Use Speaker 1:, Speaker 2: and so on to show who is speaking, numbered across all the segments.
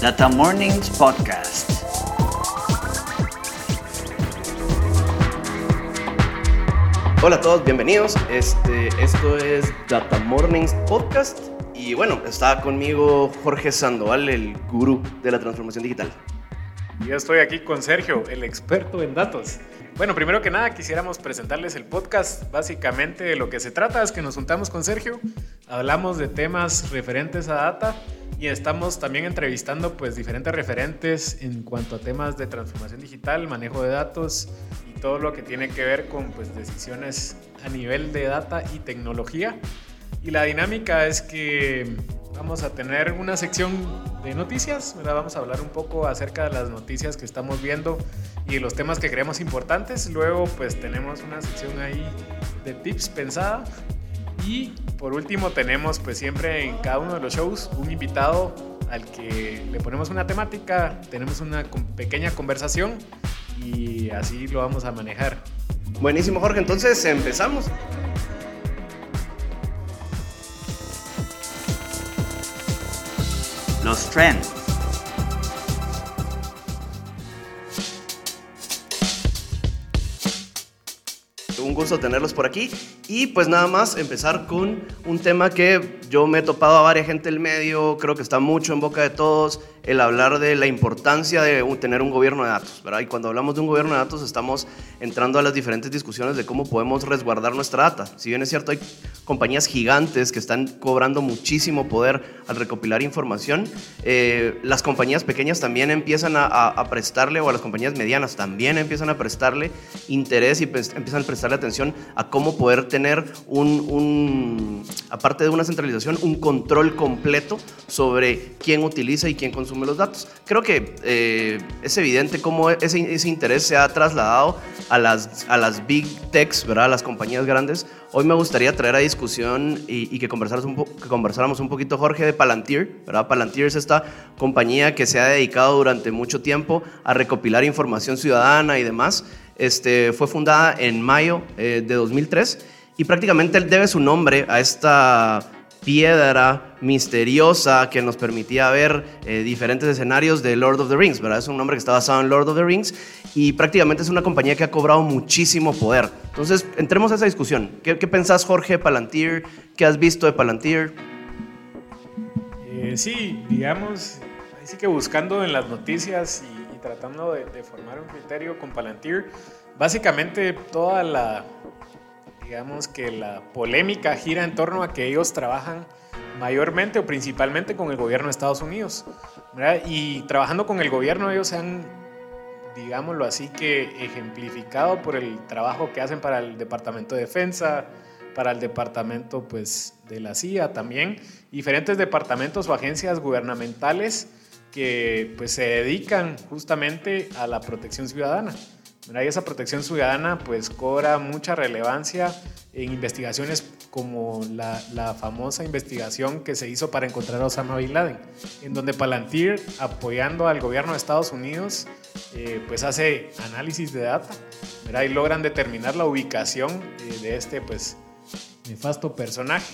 Speaker 1: Data Mornings Podcast.
Speaker 2: Hola a todos, bienvenidos. Este, esto es Data Mornings Podcast. Y bueno, está conmigo Jorge Sandoval, el gurú de la transformación digital.
Speaker 3: Yo estoy aquí con Sergio, el experto en datos. Bueno, primero que nada quisiéramos presentarles el podcast. Básicamente de lo que se trata es que nos juntamos con Sergio, hablamos de temas referentes a data y estamos también entrevistando pues diferentes referentes en cuanto a temas de transformación digital, manejo de datos y todo lo que tiene que ver con pues decisiones a nivel de data y tecnología. Y la dinámica es que vamos a tener una sección de noticias, ¿verdad? vamos a hablar un poco acerca de las noticias que estamos viendo y los temas que creemos importantes. Luego pues tenemos una sección ahí de tips pensada y por último tenemos pues siempre en cada uno de los shows un invitado al que le ponemos una temática, tenemos una pequeña conversación y así lo vamos a manejar.
Speaker 2: Buenísimo Jorge, entonces empezamos.
Speaker 1: Los trends.
Speaker 2: Gusto tenerlos por aquí. Y pues nada más empezar con un tema que yo me he topado a varias gente del medio, creo que está mucho en boca de todos, el hablar de la importancia de tener un gobierno de datos, ¿verdad? Y cuando hablamos de un gobierno de datos estamos entrando a las diferentes discusiones de cómo podemos resguardar nuestra data. Si bien es cierto, hay compañías gigantes que están cobrando muchísimo poder al recopilar información, eh, las compañías pequeñas también empiezan a, prestarle, o a las compañías medianas también empiezan a prestarle interés y empiezan a prestarle atención a cómo poder tener un aparte de una centralización, un control completo sobre quién utiliza y quién consume los datos. Creo que eh, es evidente cómo ese, ese, interés se ha trasladado a las, a las big techs, ¿verdad? a las compañías grandes. Hoy me gustaría traer a discusión y, que, conversáramos un que conversáramos un poquito, Jorge, de Palantir. ¿verdad? Palantir es esta compañía que se ha dedicado durante mucho tiempo a recopilar información ciudadana y demás. Este, fue fundada en mayo eh, de 2003 y prácticamente debe su nombre a esta piedra misteriosa que nos permitía ver eh, diferentes escenarios de Lord of the Rings, ¿verdad? Es un nombre que está basado en Lord of the Rings y prácticamente es una compañía que ha cobrado muchísimo poder. Entonces, entremos a esa discusión. ¿Qué, pensás, Jorge, Palantir? ¿Qué has visto de Palantir?
Speaker 3: Eh, sí, digamos, así que buscando en las noticias y, tratando de, de formar un criterio con Palantir, básicamente toda la digamos que la polémica gira en torno a que ellos trabajan mayormente o principalmente con el gobierno de Estados Unidos. Y trabajando con el gobierno ellos se han, digámoslo así, que ejemplificado por el trabajo que hacen para el Departamento de Defensa, para el Departamento pues, de la CIA también, diferentes departamentos o agencias gubernamentales que pues, se dedican justamente a la protección ciudadana. Y esa protección ciudadana pues cobra mucha relevancia en investigaciones como la, famosa investigación que se hizo para encontrar a Osama Bin Laden, en donde Palantir, apoyando al gobierno de Estados Unidos, eh, pues hace análisis de data y logran determinar la ubicación eh, de este pues nefasto personaje.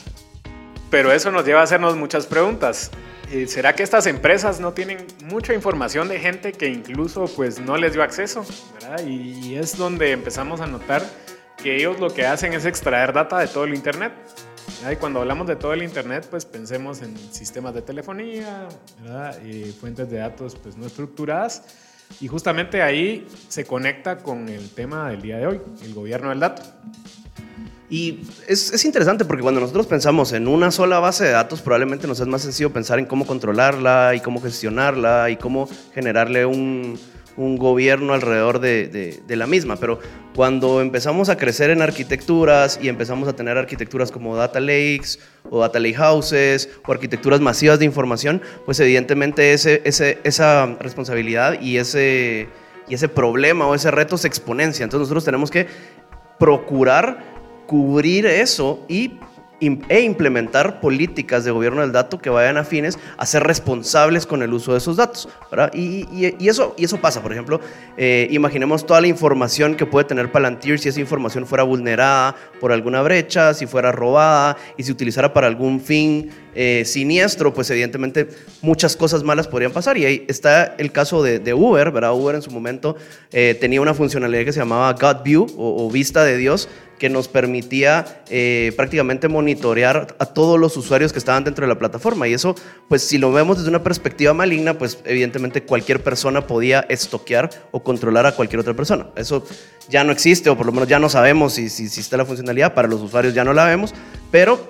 Speaker 3: Pero eso nos lleva a hacernos muchas preguntas. Eh, ¿será que estas empresas no tienen mucha información de gente que incluso pues no les dio acceso? Y, es donde empezamos a notar que ellos lo que hacen es extraer data de todo el Internet. Y cuando hablamos de todo el Internet, pues pensemos en sistemas de telefonía, y fuentes de datos pues no estructuradas. Y justamente ahí se conecta con el tema del día de hoy, el gobierno del dato.
Speaker 2: Y es, interesante porque cuando nosotros pensamos en una sola base de datos, probablemente nos es más sencillo pensar en cómo controlarla y cómo gestionarla y cómo generarle un, gobierno alrededor de, la misma. Pero cuando empezamos a crecer en arquitecturas y empezamos a tener arquitecturas como data lakes o data lake houses o arquitecturas masivas de información, pues evidentemente ese, esa responsabilidad y ese, y ese problema o ese reto se exponencia. Entonces nosotros tenemos que procurar cubrir eso y e implementar políticas de gobierno del dato que vayan afines a ser responsables con el uso de esos datos. Y, y, eso, y eso pasa, por ejemplo, eh, imaginemos toda la información que puede tener Palantir si esa información fuera vulnerada por alguna brecha, si fuera robada y si utilizara para algún fin eh, siniestro, pues evidentemente muchas cosas malas podrían pasar. Y ahí está el caso de, Uber, ¿verdad? Uber en su momento eh, tenía una funcionalidad que se llamaba God View o vista de Dios, que nos permitía eh, prácticamente monitorear a todos los usuarios que estaban dentro de la plataforma. Y eso, pues si lo vemos desde una perspectiva maligna, pues evidentemente cualquier persona podía estoquear o controlar a cualquier otra persona. Eso ya no existe, o por lo menos ya no sabemos si, si, está la funcionalidad, para los usuarios ya no la vemos, pero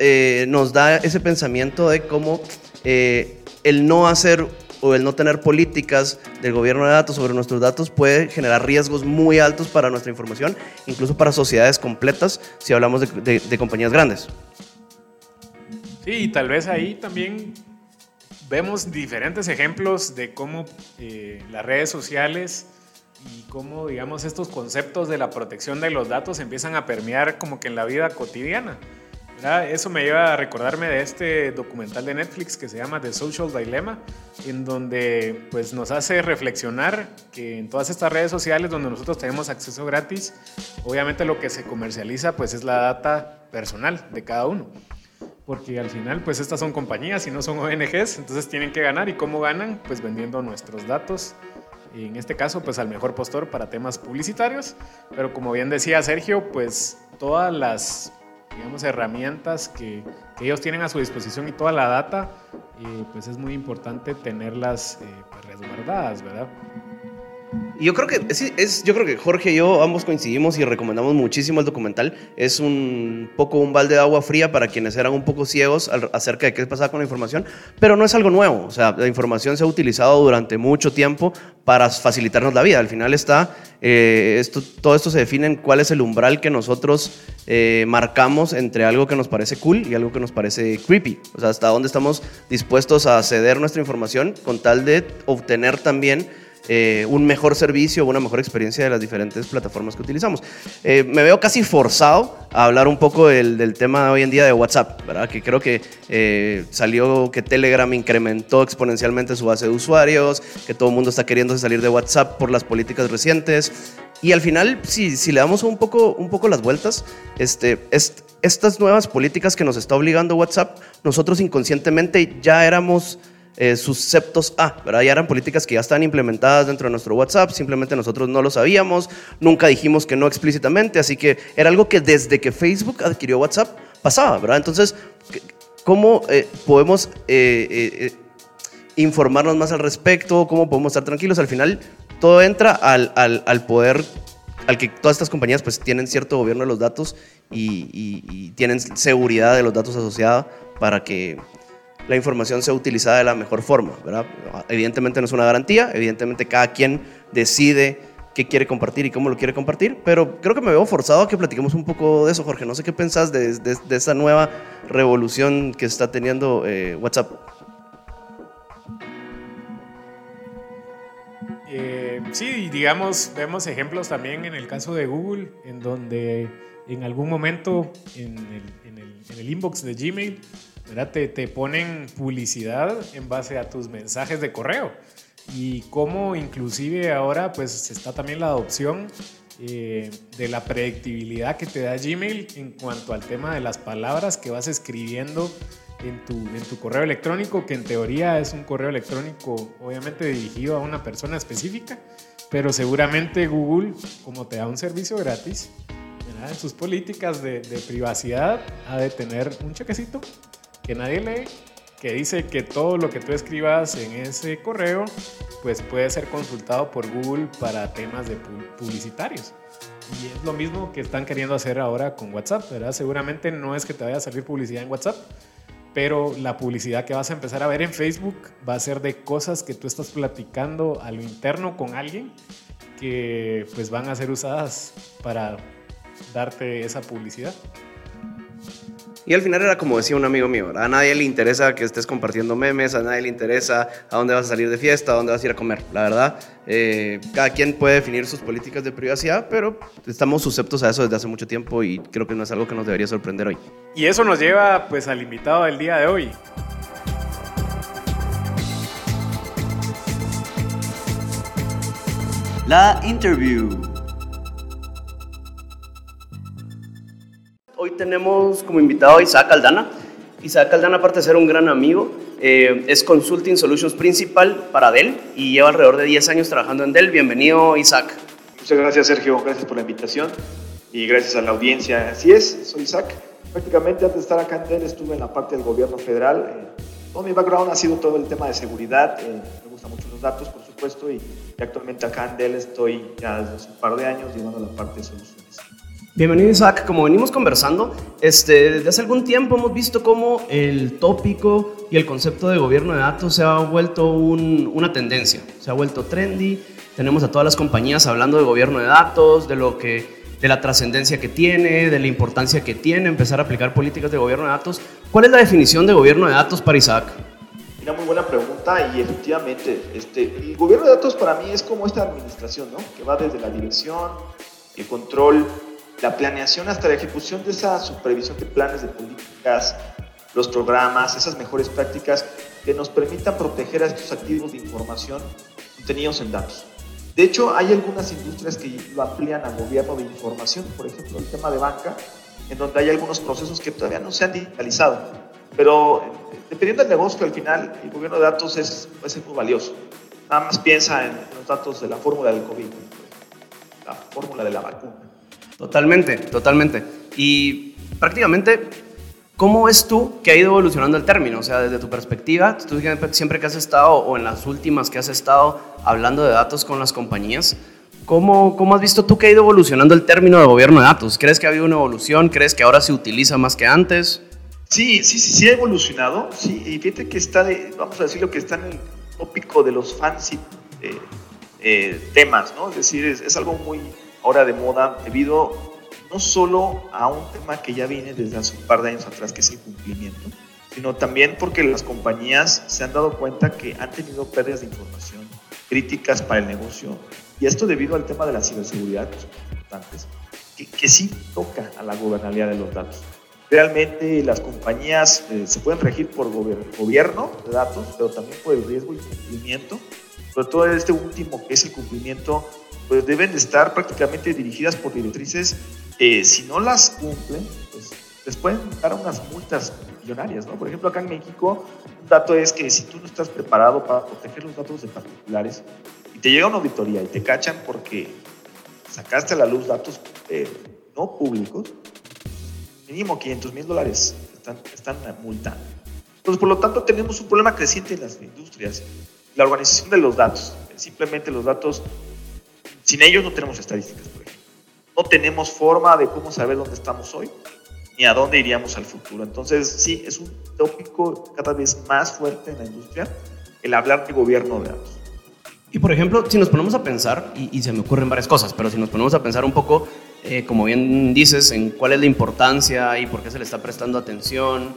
Speaker 2: nos da ese pensamiento de cómo eh, el no hacer o el no tener políticas del gobierno de datos sobre nuestros datos puede generar riesgos muy altos para nuestra información, incluso para sociedades completas, si hablamos de, compañías grandes.
Speaker 3: Sí, y tal vez ahí también vemos diferentes ejemplos de cómo eh, las redes sociales y cómo, digamos, estos conceptos de la protección de los datos empiezan a permear como que en la vida cotidiana. Eso me lleva a recordarme de este documental de Netflix que se llama The Social Dilemma, en donde pues, nos hace reflexionar que en todas estas redes sociales donde nosotros tenemos acceso gratis, obviamente lo que se comercializa pues, es la data personal de cada uno. Porque al final, pues estas son compañías y no son ONGs, entonces tienen que ganar. ¿Y cómo ganan? Pues vendiendo nuestros datos, en este caso, pues al mejor postor para temas publicitarios. Pero como bien decía Sergio, pues todas las digamos, herramientas que, ellos tienen a su disposición y toda la data, eh, pues es muy importante tenerlas eh, pues resguardadas, ¿verdad?
Speaker 2: Yo creo que es, yo creo que Jorge y yo ambos coincidimos y recomendamos muchísimo el documental. Es un poco un balde de agua fría para quienes eran un poco ciegos acerca de qué pasaba con la información, pero no es algo nuevo. O sea, la información se ha utilizado durante mucho tiempo para facilitarnos la vida. Al final está, eh, esto, todo esto se define en cuál es el umbral que nosotros eh, marcamos entre algo que nos parece cool y algo que nos parece creepy. O sea, hasta dónde estamos dispuestos a ceder nuestra información con tal de obtener también eh, un mejor servicio una mejor experiencia de las diferentes plataformas que utilizamos. Eh, me veo casi forzado a hablar un poco del, tema de hoy en día de WhatsApp, ¿verdad? que creo que eh, salió que Telegram incrementó exponencialmente su base de usuarios, que todo el mundo está queriendo salir de WhatsApp por las políticas recientes. Y al final, si, si le damos un poco, un poco las vueltas, este, estas nuevas políticas que nos está obligando WhatsApp, nosotros inconscientemente ya éramos eh, sus septos A, ¿verdad? Ya eran políticas que ya están implementadas dentro de nuestro WhatsApp, simplemente nosotros no lo sabíamos, nunca dijimos que no explícitamente, así que era algo que desde que Facebook adquirió WhatsApp pasaba, ¿verdad? Entonces, ¿cómo eh, podemos eh, informarnos más al respecto? ¿Cómo podemos estar tranquilos? Al final, todo entra al, al, poder al que todas estas compañías pues tienen cierto gobierno de los datos y, y tienen seguridad de los datos asociados para que la información sea utilizada de la mejor forma. ¿verdad? Evidentemente no es una garantía, evidentemente cada quien decide qué quiere compartir y cómo lo quiere compartir, pero creo que me veo forzado a que platiquemos un poco de eso, Jorge. No sé qué pensás de, de, nueva revolución que está teniendo eh, WhatsApp.
Speaker 3: Eh, sí, digamos, vemos ejemplos también en el caso de Google, en donde en algún momento en el inbox de Gmail te, te ponen publicidad en base a tus mensajes de correo. Y cómo inclusive ahora pues está también la adopción eh, de la predictibilidad que te da Gmail en cuanto al tema de las palabras que vas escribiendo en tu, en tu correo electrónico, que en teoría es un correo electrónico obviamente dirigido a una persona específica, pero seguramente Google, como te da un servicio gratis, en sus políticas de, de privacidad, ha de tener un chequecito que nadie lee, que dice que todo lo que tú escribas en ese correo pues puede ser consultado por Google para temas de publicitarios. Y es lo mismo que están queriendo hacer ahora con WhatsApp, ¿verdad? Seguramente no es que te vaya a salir publicidad en WhatsApp, pero la publicidad que vas a empezar a ver en Facebook va a ser de cosas que tú estás platicando a lo interno con alguien que pues van a ser usadas para darte esa publicidad.
Speaker 2: Y al final era como decía un amigo mío, ¿verdad? a nadie le interesa que estés compartiendo memes, a nadie le interesa a dónde vas a salir de fiesta, a dónde vas a ir a comer. La verdad, eh, cada quien puede definir sus políticas de privacidad, pero estamos susceptos a eso desde hace mucho tiempo y creo que no es algo que nos debería sorprender hoy.
Speaker 3: Y eso nos lleva pues al invitado del día de hoy.
Speaker 1: La interview.
Speaker 2: Hoy tenemos como invitado a Isaac Aldana. Isaac Aldana, aparte de ser un gran amigo, eh, es Consulting Solutions principal para Dell y lleva alrededor de 10 años trabajando en Dell. Bienvenido, Isaac.
Speaker 4: Muchas gracias, Sergio. Gracias por la invitación y gracias a la audiencia. Así es, soy Isaac. Prácticamente antes de estar acá en Dell estuve en la parte del gobierno federal. Eh, todo mi background ha sido todo el tema de seguridad. Eh, me gustan mucho los datos, por supuesto, y, actualmente acá en Dell estoy ya desde hace un par de años llevando la parte de soluciones.
Speaker 2: Bienvenido Isaac, como venimos conversando, este, desde hace algún tiempo hemos visto cómo el tópico y el concepto de gobierno de datos se ha vuelto un, una tendencia, se ha vuelto trendy, tenemos a todas las compañías hablando de gobierno de datos, de lo que de la trascendencia que tiene, de la importancia que tiene empezar a aplicar políticas de gobierno de datos. ¿Cuál es la definición de gobierno de datos para Isaac?
Speaker 4: Mira, muy buena pregunta y efectivamente, este, el gobierno de datos para mí es como esta administración, ¿no? Que va desde la dirección, el control, la planeación hasta la ejecución de esa supervisión de planes de políticas, los programas, esas mejores prácticas que nos permitan proteger a estos activos de información contenidos en datos. De hecho, hay algunas industrias que lo amplían al gobierno de información, por ejemplo, el tema de banca, en donde hay algunos procesos que todavía no se han digitalizado. Pero dependiendo del negocio, al final, el gobierno de datos es, puede ser muy valioso. Nada más piensa en los datos de la fórmula del COVID, la fórmula de la vacuna.
Speaker 2: Totalmente, totalmente. Y prácticamente, ¿cómo ves tú que ha ido evolucionando el término? O sea, desde tu perspectiva, tú siempre que has estado o en las últimas que has estado hablando de datos con las compañías, ¿cómo, ¿cómo has visto tú que ha ido evolucionando el término de gobierno de datos? ¿Crees que ha habido una evolución? ¿Crees que ahora se utiliza más que antes?
Speaker 4: Sí, sí, sí, sí ha evolucionado. Sí, y fíjate que está, de, vamos a decir lo que está en el tópico de los fancy eh, eh, temas, ¿no? Es decir, es, es algo muy ahora de moda debido no solo a un tema que ya viene desde hace un par de años atrás, que es el cumplimiento, sino también porque las compañías se han dado cuenta que han tenido pérdidas de información críticas para el negocio, y esto debido al tema de la ciberseguridad, que son importantes, que, que sí toca a la gobernabilidad de los datos. Realmente las compañías eh, se pueden regir por gober gobierno de datos, pero también por el riesgo y cumplimiento, sobre todo este último que es el cumplimiento pues deben de estar prácticamente dirigidas por directrices que si no las cumplen, pues les pueden dar unas multas millonarias, ¿no? Por ejemplo, acá en México, un dato es que si tú no estás preparado para proteger los datos de particulares y te llega una auditoría y te cachan porque sacaste a la luz datos eh, no públicos, mínimo 500 mil dólares están, están multando. Entonces, por lo tanto, tenemos un problema creciente en las industrias. La organización de los datos. Simplemente los datos sin ellos no tenemos estadísticas, por ejemplo. No tenemos forma de cómo saber dónde estamos hoy ni a dónde iríamos al futuro. Entonces, sí, es un tópico cada vez más fuerte en la industria el hablar de gobierno de datos.
Speaker 2: Y por ejemplo, si nos ponemos a pensar, y, y se me ocurren varias cosas, pero si nos ponemos a pensar un poco, eh, como bien dices, en cuál es la importancia y por qué se le está prestando atención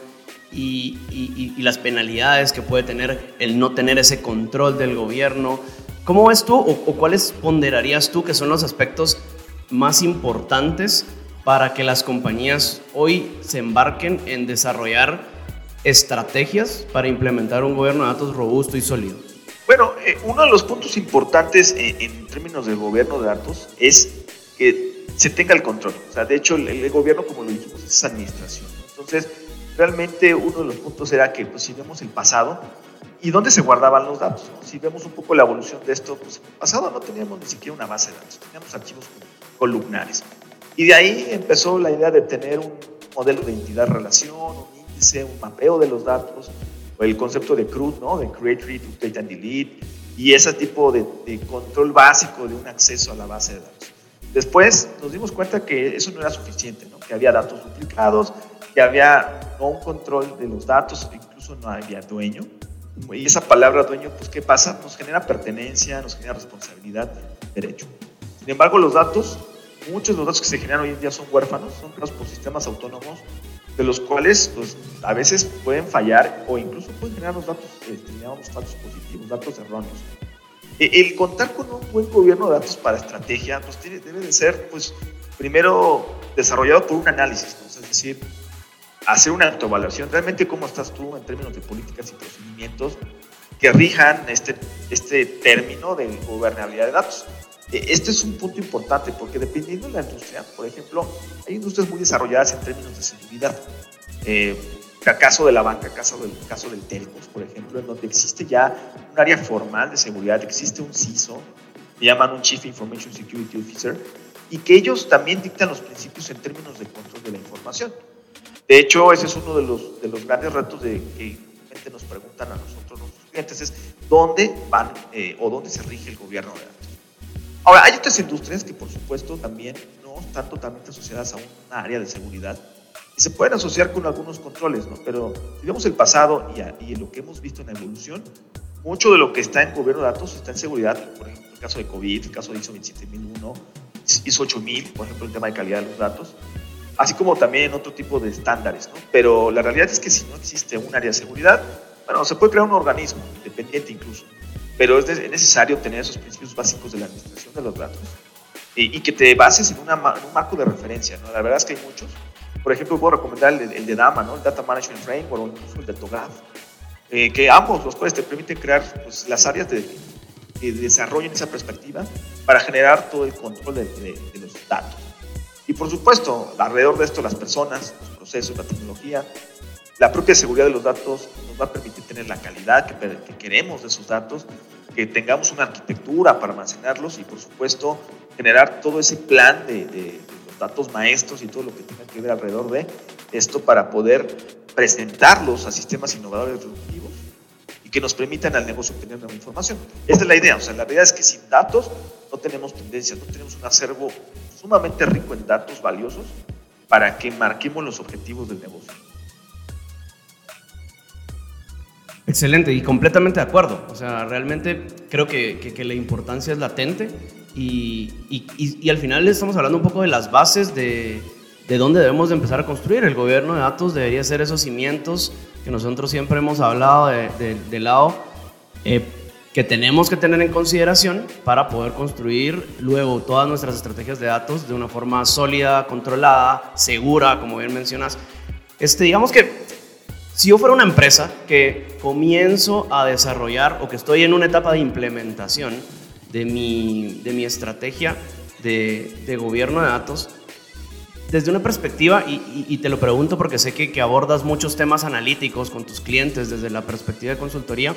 Speaker 2: y, y, y las penalidades que puede tener el no tener ese control del gobierno, ¿Cómo ves tú o, o, cuáles ponderarías tú que son los aspectos más importantes para que las compañías hoy se embarquen en desarrollar estrategias para implementar un gobierno de datos robusto y sólido?
Speaker 4: Bueno, eh, uno de los puntos importantes en, en, términos del gobierno de datos es que se tenga el control. O sea, de hecho, el, el gobierno, como lo dijimos, es administración. Entonces, realmente uno de los puntos era que, pues, si vemos el pasado, ¿Y dónde se guardaban los datos? ¿no? Si vemos un poco la evolución de esto, pues en el pasado no teníamos ni siquiera una base de datos, teníamos archivos columnares. Y de ahí empezó la idea de tener un modelo de identidad-relación, un índice, un mapeo de los datos, el concepto de CRUD, ¿no? de Create, Read, Update and Delete, y ese tipo de, de control básico de un acceso a la base de datos. Después nos dimos cuenta que eso no era suficiente, ¿no? que había datos duplicados, que había no un control de los datos, incluso no había dueño, y esa palabra dueño, pues ¿qué pasa? Nos genera pertenencia, nos genera responsabilidad, derecho. Sin embargo, los datos, muchos de los datos que se generan hoy en día son huérfanos, son creados por sistemas autónomos de los cuales pues, a veces pueden fallar o incluso pueden generar los datos, este, falsos positivos, datos erróneos. E, el contar con un buen gobierno de datos para estrategia pues, debe de ser, pues, primero desarrollado por un análisis, es decir, hacer una autoevaluación, realmente cómo estás tú en términos de políticas y procedimientos que rijan este, este término de gobernabilidad de datos. E, este es un punto importante porque dependiendo de la industria, por ejemplo, hay industrias muy desarrolladas en términos de seguridad. Eh, caso de la banca, caso del caso del telcos, por ejemplo, en donde existe ya un área formal de seguridad, existe un CISO, le llaman un Chief Information Security Officer, y que ellos también dictan los principios en términos de control de la información. De hecho, ese es uno de los, de los grandes retos de que gente nos preguntan a nosotros, nuestros clientes, es dónde van eh, o dónde se rige el gobierno de datos. Ahora, hay otras industrias que por supuesto también no están totalmente asociadas a un área de seguridad y se pueden asociar con algunos controles, ¿no? Pero si vemos el pasado y, y lo que hemos visto en la evolución, mucho de lo que está en gobierno de datos está en seguridad, por ejemplo, el caso de COVID, el caso de ISO 27001, ISO 8000, por ejemplo, el tema de calidad de los datos, así como también otro tipo de estándares, ¿no? Pero la realidad es que si no existe un área de seguridad, bueno, se puede crear un organismo independiente incluso, pero es necesario tener esos principios básicos de la administración de los datos y, que te bases en, un marco de referencia. ¿no? La verdad es que hay muchos. Por ejemplo, puedo recomendar el, de DAMA, ¿no? el Data Management Framework o incluso el de TOGAF, eh, que ambos, los cuales te permiten crear pues, las áreas de, que desarrollen esa perspectiva para generar todo el control de los datos. Y por supuesto, alrededor de esto, las personas, los procesos, la tecnología, la propia seguridad de los datos nos va a permitir tener la calidad que, queremos de esos datos, que tengamos una arquitectura para almacenarlos y, por supuesto, generar todo ese plan de, los datos maestros y todo lo que tenga que ver alrededor de esto para poder presentarlos a sistemas innovadores disruptivos y que nos permitan al negocio obtener nueva información. Esa es la idea. O sea, la realidad es que sin datos no tenemos tendencias, no tenemos un acervo sumamente rico en datos valiosos para que marquemos los objetivos del negocio.
Speaker 2: Excelente y completamente de acuerdo. O sea, realmente creo que, que, la importancia es latente y, y, y, al final estamos hablando un poco de las bases de, de dónde debemos de empezar a construir. El gobierno de datos debería ser esos cimientos que nosotros siempre hemos hablado de, de, lado, eh, que tenemos que tener en consideración para poder construir luego todas nuestras estrategias de datos de una forma sólida, controlada, segura, como bien mencionas. Este, digamos que si yo fuera una empresa que comienzo a desarrollar o que estoy en una etapa de implementación de mi, de mi estrategia de, de gobierno de datos, desde una perspectiva, y, te lo pregunto porque sé que, que, abordas muchos temas analíticos con tus clientes desde la perspectiva de consultoría,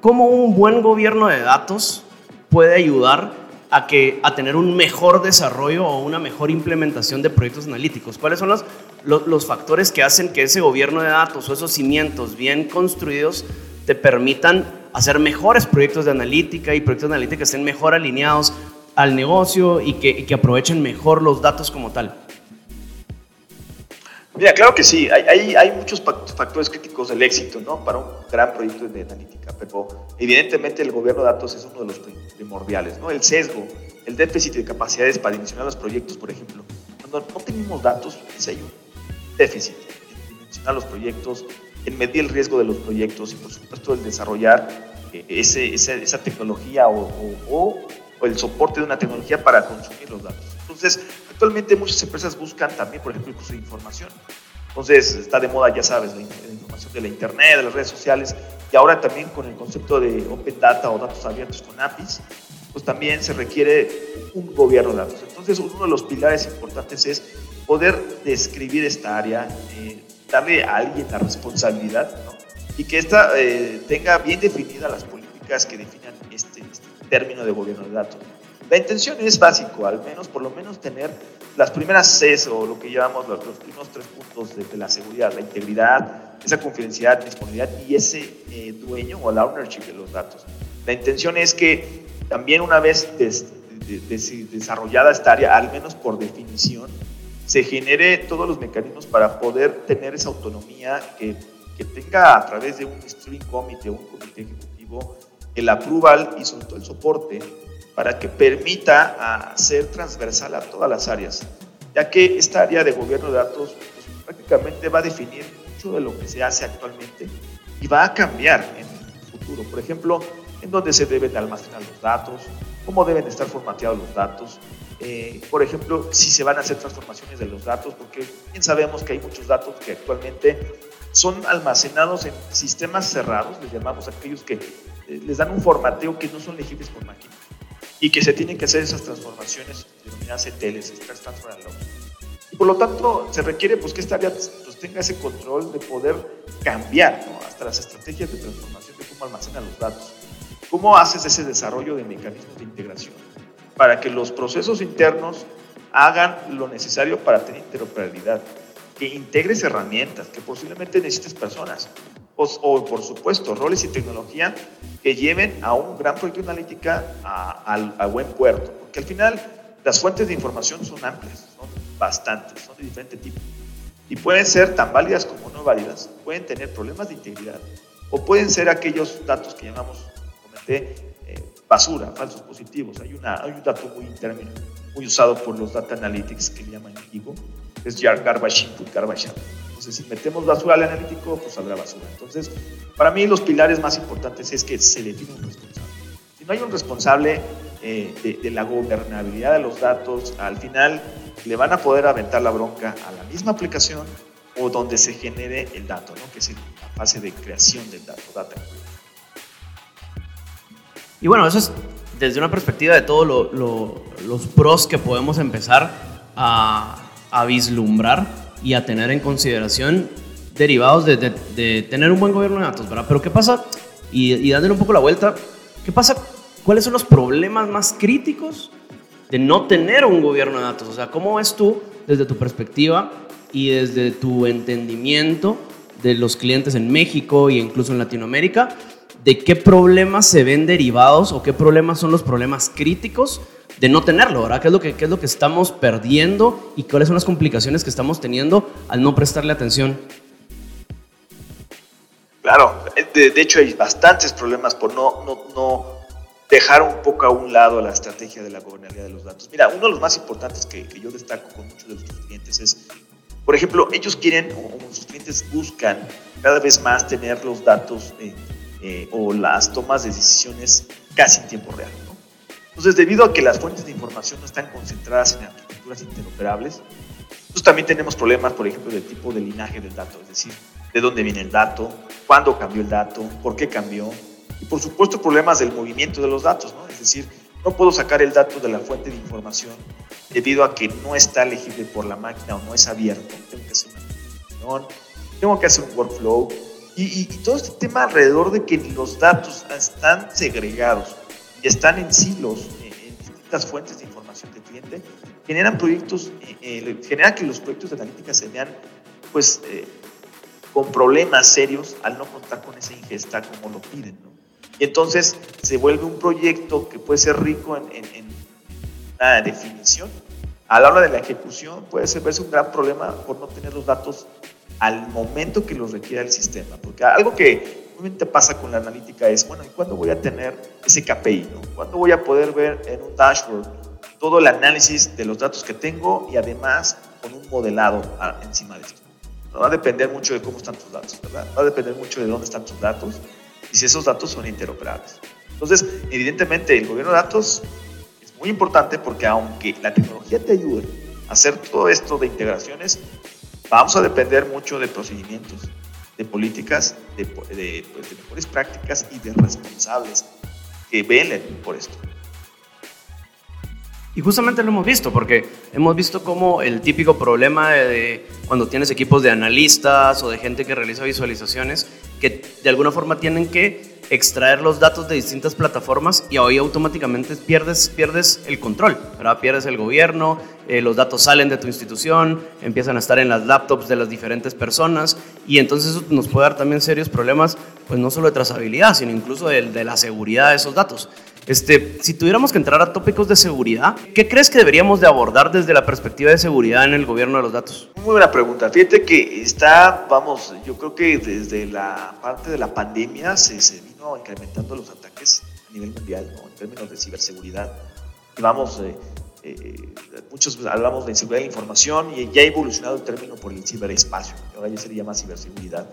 Speaker 2: ¿cómo un buen gobierno de datos puede ayudar a, que, a tener un mejor desarrollo o una mejor implementación de proyectos analíticos? ¿Cuáles son los, los, factores que hacen que ese gobierno de datos o esos cimientos bien construidos te permitan hacer mejores proyectos de analítica y proyectos de analítica que estén mejor alineados al negocio y que, y que aprovechen mejor los datos como tal?
Speaker 4: Mira, claro que sí, hay, hay, muchos factores críticos del éxito ¿no? para un gran proyecto de analítica, pero evidentemente el gobierno de datos es uno de los primordiales. ¿no? El sesgo, el déficit de capacidades para dimensionar los proyectos, por ejemplo. Cuando no tenemos datos, hay un déficit en dimensionar los proyectos, en medir el riesgo de los proyectos y por supuesto el desarrollar eh, ese, esa, tecnología o, o, o el soporte de una tecnología para consumir los datos. Entonces, actualmente muchas empresas buscan también, por ejemplo, el curso de información. Entonces, está de moda, ya sabes, la, información de la Internet, de las redes sociales, y ahora también con el concepto de Open Data o datos abiertos con APIs, pues también se requiere un gobierno de datos. Entonces, uno de los pilares importantes es poder describir esta área, eh, darle a alguien la responsabilidad, ¿no? y que ésta eh, tenga bien definidas las políticas que definan término de gobierno de datos. La intención es básico, al menos, por lo menos tener las primeras Cs o lo que llamamos los, primeros tres puntos de, la seguridad, la integridad, esa confidencialidad, disponibilidad y ese eh, dueño o la ownership de los datos. La intención es que también una vez desarrollada esta área, al menos por definición, se genere todos los mecanismos para poder tener esa autonomía que, que tenga a través de un steering committee o un comité ejecutivo el approval y sobre todo el soporte para que permita ser transversal a todas las áreas, ya que esta área de gobierno de datos pues, prácticamente va a definir mucho de lo que se hace actualmente y va a cambiar en el futuro. Por ejemplo, en dónde se deben almacenar los datos, cómo deben estar formateados los datos, eh, por ejemplo, si se van a hacer transformaciones de los datos, porque bien sabemos que hay muchos datos que actualmente son almacenados en sistemas cerrados, les llamamos aquellos que les dan un formateo que no son legibles por máquina y que se tienen que hacer esas transformaciones denominadas ETLs, and Load. Y por lo tanto, se requiere pues, que esta área pues, tenga ese control de poder cambiar hasta las estrategias de transformación de cómo almacenan los datos. ¿Cómo haces ese desarrollo de mecanismos de integración para que los procesos internos hagan lo necesario para tener interoperabilidad? Que integres herramientas, que posiblemente necesites personas, o, por supuesto roles y tecnología que lleven a un gran proyecto de analítica a, buen puerto. Porque al final las fuentes de información son amplias, son bastantes, son de diferente tipo. Y pueden ser tan válidas como no válidas, pueden tener problemas de integridad, o pueden ser aquellos datos que llamamos, comenté, eh, basura, falsos positivos. Hay, una, hay un dato muy muy usado por los data analytics que le llaman Gigo, es garbage input, garbage output. Entonces, si metemos basura al analítico, pues saldrá basura. Entonces, para mí los pilares más importantes es que se define un responsable. Si no hay un responsable eh, de, de, la gobernabilidad de los datos, al final le van a poder aventar la bronca a la misma aplicación o donde se genere el dato, ¿no? que es la fase de creación del dato, data.
Speaker 2: Y bueno, eso es desde una perspectiva de todos los pros que podemos empezar a, a, vislumbrar y a tener en consideración derivados de, tener un buen gobierno de datos, ¿verdad? Pero ¿qué pasa? Y, y dándole un poco la vuelta, ¿qué pasa? ¿Cuáles son los problemas más críticos de no tener un gobierno de datos? O sea, ¿cómo ves tú desde tu perspectiva y desde tu entendimiento de los clientes en México e incluso en Latinoamérica, de qué problemas se ven derivados o qué problemas son los problemas críticos de no tenerlo, ¿verdad? ¿Qué es lo que, qué es lo que estamos perdiendo y cuáles son las complicaciones que estamos teniendo al no prestarle atención?
Speaker 4: Claro, de, hecho hay bastantes problemas por no, no, no dejar un poco a un lado la estrategia de la gobernabilidad de los datos. Mira, uno de los más importantes que, yo destaco con muchos de nuestros clientes es, por ejemplo, ellos quieren, o nuestros clientes buscan cada vez más tener los datos eh, eh, o las tomas de decisiones casi en tiempo real. Entonces, debido a que las fuentes de información no están concentradas en arquitecturas interoperables, pues también tenemos problemas, por ejemplo, del tipo de linaje del dato, es decir, de dónde viene el dato, cuándo cambió el dato, por qué cambió, y por supuesto problemas del movimiento de los datos. Es decir, no puedo sacar el dato de la fuente de información debido a que no está legible por la máquina o no es abierto. Tengo que hacer una tengo que hacer un workflow. Y, todo este tema alrededor de que los datos están segregados y están en silos, en, distintas fuentes de información del cliente, generan proyectos, eh, eh, generan que los proyectos de analítica se vean, pues, eh, con problemas serios al no contar con esa ingesta como lo piden, ¿no? Y entonces se vuelve un proyecto que puede ser rico en, una definición. A la hora de la ejecución puede ser un gran problema por no tener los datos al momento que los requiera el sistema. Porque algo que obviamente pasa con la analítica es, bueno, ¿y cuándo voy a tener ese KPI? ¿no? ¿Cuándo voy a poder ver en un dashboard todo el análisis de los datos que tengo y además con un modelado encima de esto? Va a depender mucho de cómo están tus datos, ¿verdad? Va a depender mucho de dónde están tus datos y si esos datos son interoperables. Entonces, evidentemente, el gobierno de datos es muy importante porque aunque la tecnología te ayude a hacer todo esto de integraciones, vamos a depender mucho de procedimientos, de políticas, de, pues, de, mejores prácticas y de responsables que velen por esto.
Speaker 2: Y justamente lo hemos visto, porque hemos visto como el típico problema de, cuando tienes equipos de analistas o de gente que realiza visualizaciones, que de alguna forma tienen que extraer los datos de distintas plataformas y hoy automáticamente pierdes, pierdes el control, ¿verdad? pierdes el gobierno, eh, los datos salen de tu institución, empiezan a estar en las laptops de las diferentes personas y entonces eso nos puede dar también serios problemas, pues no solo de trazabilidad, sino incluso de, de la seguridad de esos datos. Este, si tuviéramos que entrar a tópicos de seguridad, ¿qué crees que deberíamos de abordar desde la perspectiva de seguridad en el gobierno de los datos?
Speaker 4: Muy buena pregunta. Fíjate que está, vamos, yo creo que desde la parte de la pandemia se, se vino incrementando los ataques a nivel mundial, ¿no? en términos de ciberseguridad. Y vamos, eh, eh, muchos hablamos de inseguridad de la información y ya ha evolucionado el término por el ciberespacio, ahora ya se llama ciberseguridad.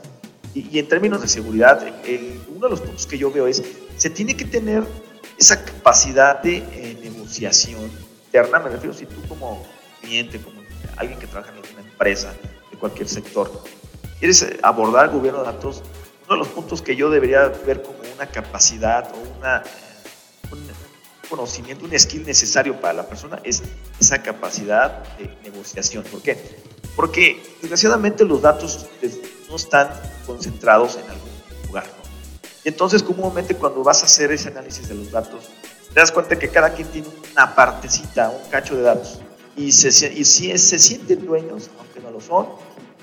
Speaker 4: Y, y en términos de seguridad, el, uno de los puntos que yo veo es, se tiene que tener esa capacidad de eh, negociación interna, me refiero si tú como cliente, como alguien que trabaja en una empresa de cualquier sector, quieres abordar el gobierno de datos, uno de los puntos que yo debería ver como una capacidad o una conocimiento, un skill necesario para la persona es esa capacidad de negociación. ¿Por qué? Porque desgraciadamente los datos no están concentrados en algún lugar. Y entonces comúnmente cuando vas a hacer ese análisis de los datos, te das cuenta que cada quien tiene una partecita, un cacho de datos. Y, se, y si se sienten dueños, aunque no lo son,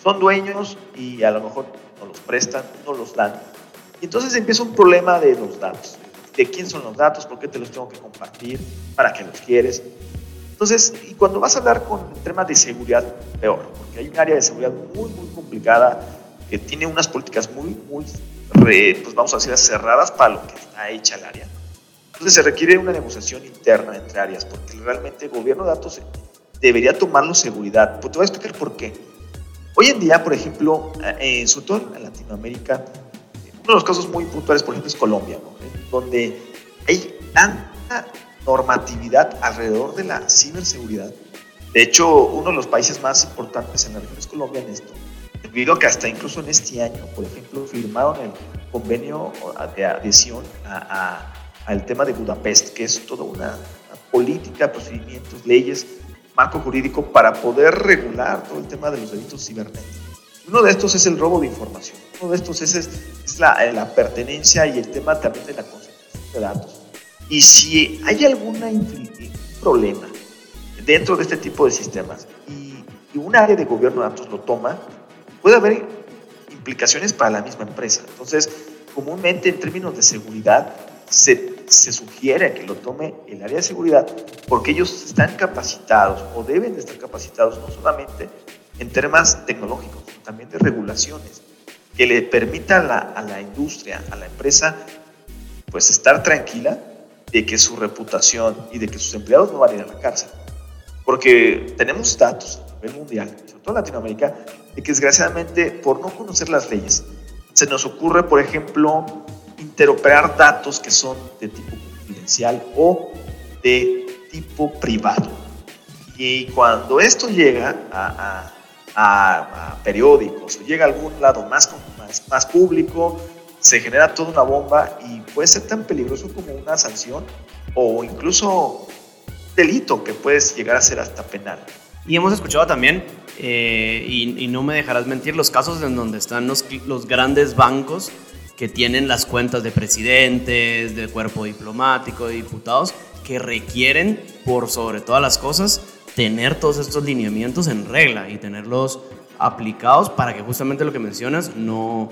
Speaker 4: son dueños y a lo mejor no los prestan, no los dan. Y entonces empieza un problema de los datos de quién son los datos, por qué te los tengo que compartir, para qué los quieres. Entonces, y cuando vas a hablar con temas de seguridad, peor, porque hay un área de seguridad muy, muy complicada que tiene unas políticas muy, muy, pues vamos a decir, cerradas para lo que está hecha el área. Entonces se requiere una negociación interna entre áreas, porque realmente el gobierno de datos debería tomarlo seguridad. Pues te voy a explicar por qué. Hoy en día, por ejemplo, eh, sobre todo en Latinoamérica, uno de los casos muy puntuales, por ejemplo, es Colombia, donde hay tanta normatividad alrededor de la ciberseguridad. De hecho, uno de los países más importantes en la región es Colombia en esto, debido a que hasta incluso en este año, por ejemplo, firmaron el convenio de adhesión al tema de Budapest, que es toda una, una política, procedimientos, leyes, marco jurídico para poder regular todo el tema de los delitos cibernéticos. Uno de estos es el robo de información. Uno de estos es, es, la, eh, la, pertenencia y el tema también de la concentración de datos. Y si hay algún problema dentro de este tipo de sistemas y, y un área de gobierno de datos lo toma, puede haber implicaciones para la misma empresa. Entonces, comúnmente en términos de seguridad, se, se, sugiere que lo tome el área de seguridad porque ellos están capacitados o deben de estar capacitados no solamente en temas tecnológicos, también de regulaciones, que le permita a la, a la industria, a la empresa, pues estar tranquila de que su reputación y de que sus empleados no van a ir a la cárcel. Porque tenemos datos a nivel mundial, sobre todo en Latinoamérica, de que desgraciadamente por no conocer las leyes, se nos ocurre, por ejemplo, interoperar datos que son de tipo confidencial o de tipo privado. Y cuando esto llega a, a a, periódicos o llega a algún lado más, más, más público, se genera toda una bomba y puede ser tan peligroso como una sanción o incluso delito que puedes llegar a ser hasta penal.
Speaker 2: Y hemos escuchado también, eh, y, no me dejarás mentir, los casos en donde están los, los grandes bancos que tienen las cuentas de presidentes, de cuerpo diplomático, de diputados, que requieren, por sobre todas las cosas, tener todos estos lineamientos en regla y tenerlos aplicados para que justamente lo que mencionas no,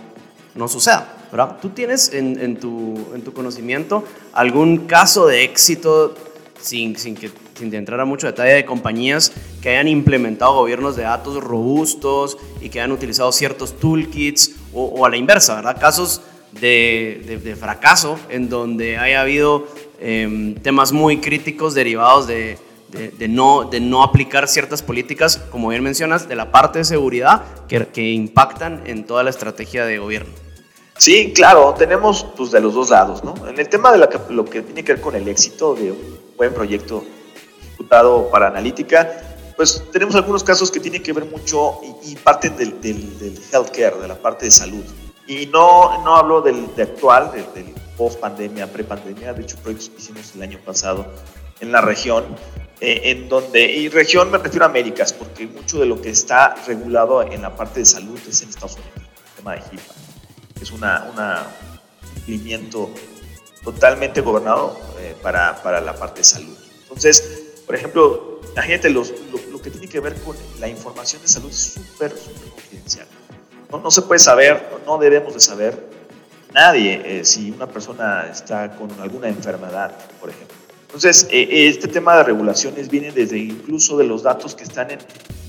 Speaker 2: no suceda. ¿verdad? ¿Tú tienes en, en, tu, en tu conocimiento algún caso de éxito, sin, sin, que, sin entrar a mucho detalle, de compañías que hayan implementado gobiernos de datos robustos y que hayan utilizado ciertos toolkits o, o a la inversa, ¿verdad? Casos de, de, de fracaso en donde haya habido eh, temas muy críticos derivados de de, no, de no aplicar ciertas políticas, como bien mencionas, de la parte de seguridad que, que impactan en toda la estrategia de gobierno.
Speaker 4: Sí, claro, tenemos pues, de los dos lados, ¿no? En el tema de la, lo que tiene que ver con el éxito de un buen proyecto ejecutado para analítica, pues tenemos algunos casos que tienen que ver mucho y, y parten del, del, del, healthcare, de la parte de salud. Y no, no hablo del de actual, del, del post pandemia, pre pandemia, de hecho proyectos que hicimos el año pasado en la región, eh, en donde, y región me refiero a Américas, porque mucho de lo que está regulado en la parte de salud es en Estados Unidos, el tema de HIPAA, que es una, una, un cumplimiento totalmente gobernado eh, para, para, la parte de salud. Entonces, por ejemplo, imagínate los, lo, lo, que tiene que ver con la información de salud es súper, súper confidencial. No, no, se puede saber, no, no debemos de saber nadie eh, si una persona está con alguna enfermedad, por ejemplo entonces, eh, este tema de regulaciones viene desde incluso de los datos que están en,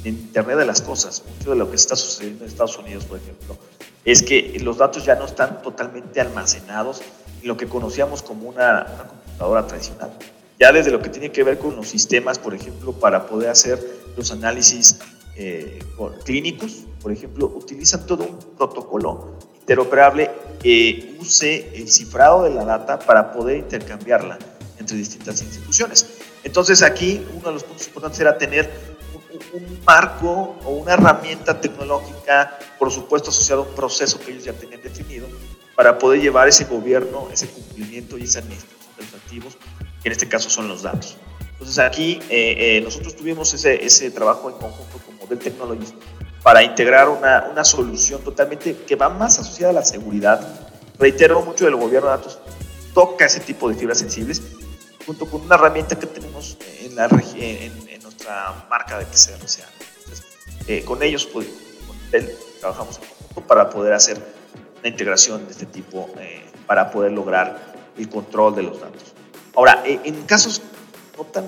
Speaker 4: en, Internet de las Cosas. Mucho de lo que está sucediendo en Estados Unidos, por ejemplo, es que los datos ya no están totalmente almacenados en lo que conocíamos como una, una computadora tradicional. ya desde lo que tiene que ver con los sistemas, por ejemplo, para poder hacer los análisis eh, clínicos, por ejemplo, utilizan todo un protocolo interoperable que use el cifrado de la data para poder intercambiarla entre distintas instituciones. Entonces aquí uno de los puntos importantes era tener un, marco o una herramienta tecnológica, por supuesto asociado a un proceso que ellos ya tenían definido, para poder llevar ese gobierno, ese cumplimiento y esa administración de los activos, que en este caso son los datos. Entonces aquí eh, eh, nosotros tuvimos ese, ese trabajo en conjunto con Model Technologies para integrar una, una solución totalmente que va más asociada a la seguridad. Reitero mucho del gobierno de datos toca ese tipo de fibras sensibles junto con una herramienta que tenemos en, la, en, en nuestra marca de PCR. Entonces, eh, con ellos, pues, con trabajamos en conjunto para poder hacer una integración de este tipo, eh, para poder lograr el control de los datos. Ahora, eh, en casos no tan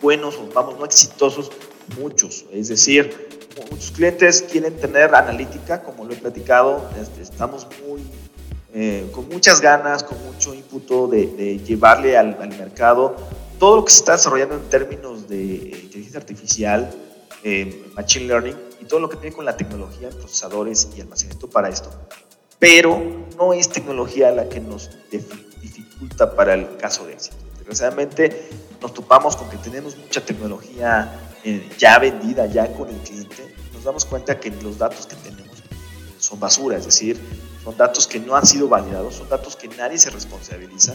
Speaker 4: buenos o vamos, no exitosos, muchos. Es decir, muchos clientes quieren tener analítica, como lo he platicado, este, estamos muy eh, con muchas ganas, con mucho input de, llevarle al, mercado todo lo que se está desarrollando en términos de inteligencia artificial, eh, machine learning y todo lo que tiene con la tecnología, procesadores y almacenamiento para esto. Pero no es tecnología la que nos dificulta para el caso de éxito. Desgraciadamente nos topamos con que tenemos mucha tecnología eh, ya vendida, ya con el cliente. Nos damos cuenta que los datos que tenemos son basura, es decir, son datos que no han sido validados, son datos que nadie se responsabiliza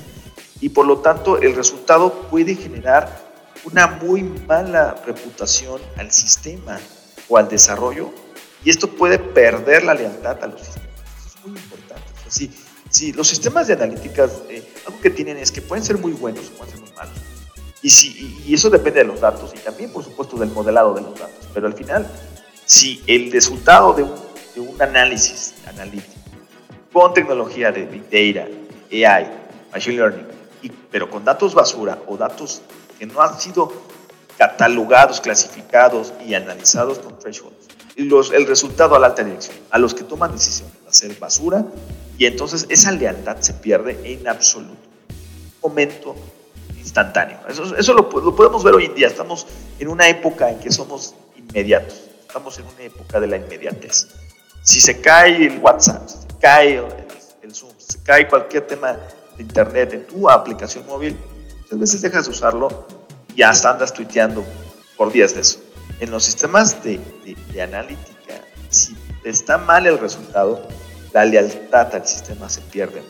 Speaker 4: y por lo tanto el resultado puede generar una muy mala reputación al sistema o al desarrollo y esto puede perder la lealtad a los sistemas. Eso es muy importante. si, los sistemas de analíticas, eh, algo que tienen es que pueden ser muy buenos o pueden ser muy malos. Y, si, y eso depende de los datos y también, por supuesto, del modelado de los datos. Pero al final, si el resultado de un, de un análisis analítico con tecnología de Big Data, AI, Machine Learning, pero con datos basura o datos que no han sido catalogados, clasificados y analizados con thresholds. Y los, el resultado a la alta dirección, a los que toman decisiones, a ser basura y entonces esa lealtad se pierde en absoluto. Momento instantáneo. Eso, eso lo, lo podemos ver hoy en día. Estamos en una época en que somos inmediatos. Estamos en una época de la inmediatez. Si se cae el WhatsApp, cae el, Zoom, se cae cualquier tema de internet en tu aplicación móvil, muchas veces dejas de usarlo y hasta andas tuiteando por días de eso. En los sistemas de, de, analítica, si está mal el resultado, la lealtad al sistema se pierde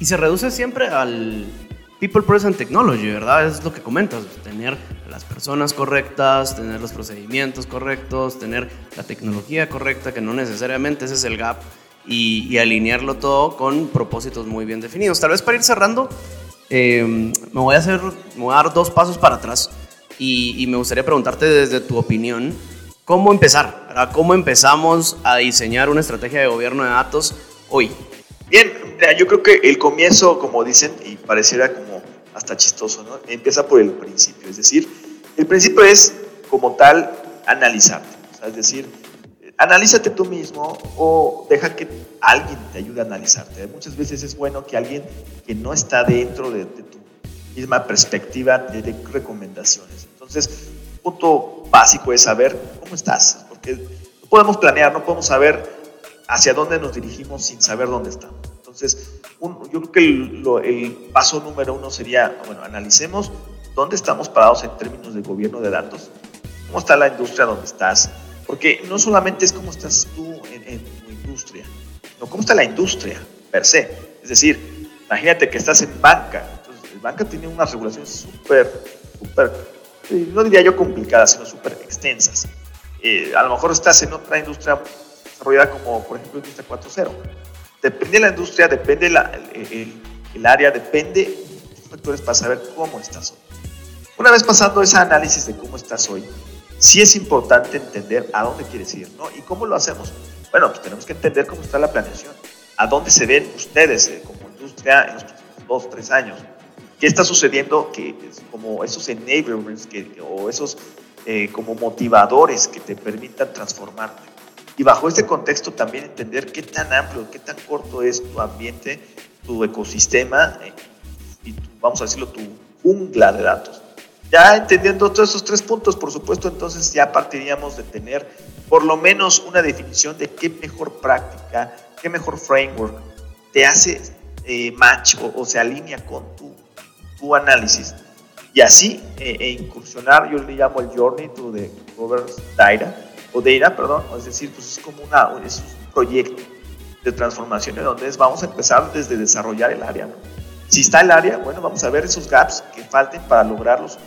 Speaker 1: Y se reduce siempre al People, Process Technology, ¿verdad? Es lo que comentas, tener las personas correctas, tener los procedimientos correctos, tener la tecnología correcta, que no necesariamente ese es el gap y, alinearlo todo con propósitos muy bien definidos. Tal vez para ir cerrando, eh, me, voy a hacer, me voy a dar dos pasos para atrás y, me gustaría preguntarte desde tu opinión, ¿cómo empezar? ¿Cómo empezamos a diseñar una estrategia de gobierno de datos hoy?
Speaker 4: Bien, yo creo que el comienzo, como dicen, y pareciera como hasta chistoso, ¿no? empieza por el principio. Es decir, el principio es, como tal, analizarte. es decir, analízate tú mismo o deja que alguien te ayude a analizarte. Muchas veces es bueno que alguien que no está dentro de, tu misma perspectiva te dé recomendaciones. Entonces, un punto básico es saber cómo estás, porque no podemos planear, no podemos saber hacia dónde nos dirigimos sin saber dónde estamos. Entonces, yo creo que el, el paso número uno sería, bueno, analicemos dónde estamos parados en términos de gobierno de datos, cómo está la industria donde estás, porque no solamente es cómo estás tú en, tu industria, no cómo está la industria per se. Es decir, imagínate que estás en banca. Entonces, el banca tiene unas regulaciones súper, súper, no diría yo complicadas, sino súper extensas. Eh, a lo mejor estás en otra industria desarrollada como, por ejemplo, industria 4.0. Depende de la industria, depende la, el, el, área, depende de factores para saber cómo estás hoy. Una vez pasando ese análisis de cómo estás hoy, sí es importante entender a dónde quieres ir, ¿no? ¿Y cómo lo hacemos? Bueno, pues tenemos que entender cómo está la planeación, a dónde se ven ustedes eh, como industria en los próximos dos, tres años. ¿Qué está sucediendo? Que es como esos enablers que, o esos eh, como motivadores que te permitan transformarte. Y bajo este contexto también entender qué tan amplio, qué tan corto es tu ambiente, tu ecosistema eh, y tu, vamos a decirlo, tu jungla de datos. Ya entendiendo todos esos tres puntos, por supuesto, entonces ya partiríamos de tener por lo menos una definición de qué mejor práctica, qué mejor framework te hace eh, match o, se alinea con tu, tu análisis. Y así eh, e incursionar, yo le llamo el journey to the governance data, o data, perdón, es decir, pues es como una, es un proyecto de transformación en donde es, vamos a empezar desde desarrollar el área. Si está el área, bueno, vamos a ver esos gaps que falten para lograr los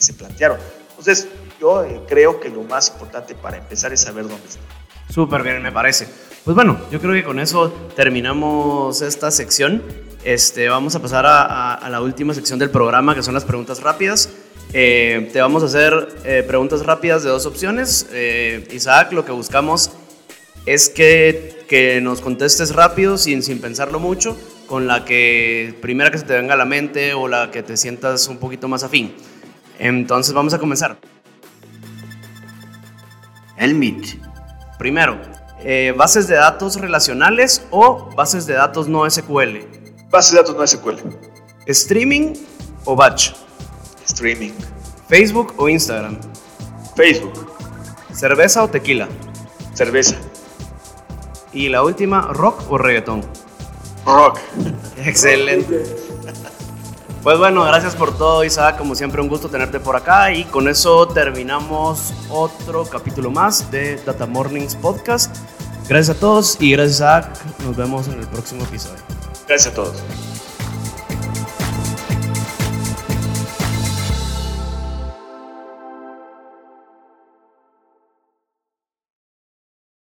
Speaker 4: se plantearon. Entonces, yo eh, creo que lo más importante para empezar es saber dónde está.
Speaker 2: Súper bien, me parece. Pues bueno, yo creo que con eso terminamos esta sección. Este, vamos a pasar a, la última sección del programa, que son las preguntas rápidas. Eh, te vamos a hacer eh, preguntas rápidas de dos opciones. Isaac, lo que buscamos es que, que nos contestes rápido, sin, sin pensarlo mucho, con la que primera que se te venga a la mente o la que te sientas un poquito más afín. Entonces vamos a comenzar. El MIT. Primero, eh, bases de datos relacionales o bases de datos no SQL.
Speaker 4: Bases de datos no SQL.
Speaker 2: Streaming o batch.
Speaker 4: Streaming.
Speaker 2: Facebook o Instagram.
Speaker 4: Facebook.
Speaker 2: Cerveza o tequila.
Speaker 4: Cerveza.
Speaker 2: Y la última, rock o reggaetón.
Speaker 4: Rock.
Speaker 2: Excelente. Pues bueno, gracias por todo, Isaac. Como siempre, un gusto tenerte por acá. Y con eso terminamos otro capítulo más de Data Mornings Podcast. Gracias a todos y gracias, Isaac. Nos vemos en el próximo episodio.
Speaker 4: Gracias a todos.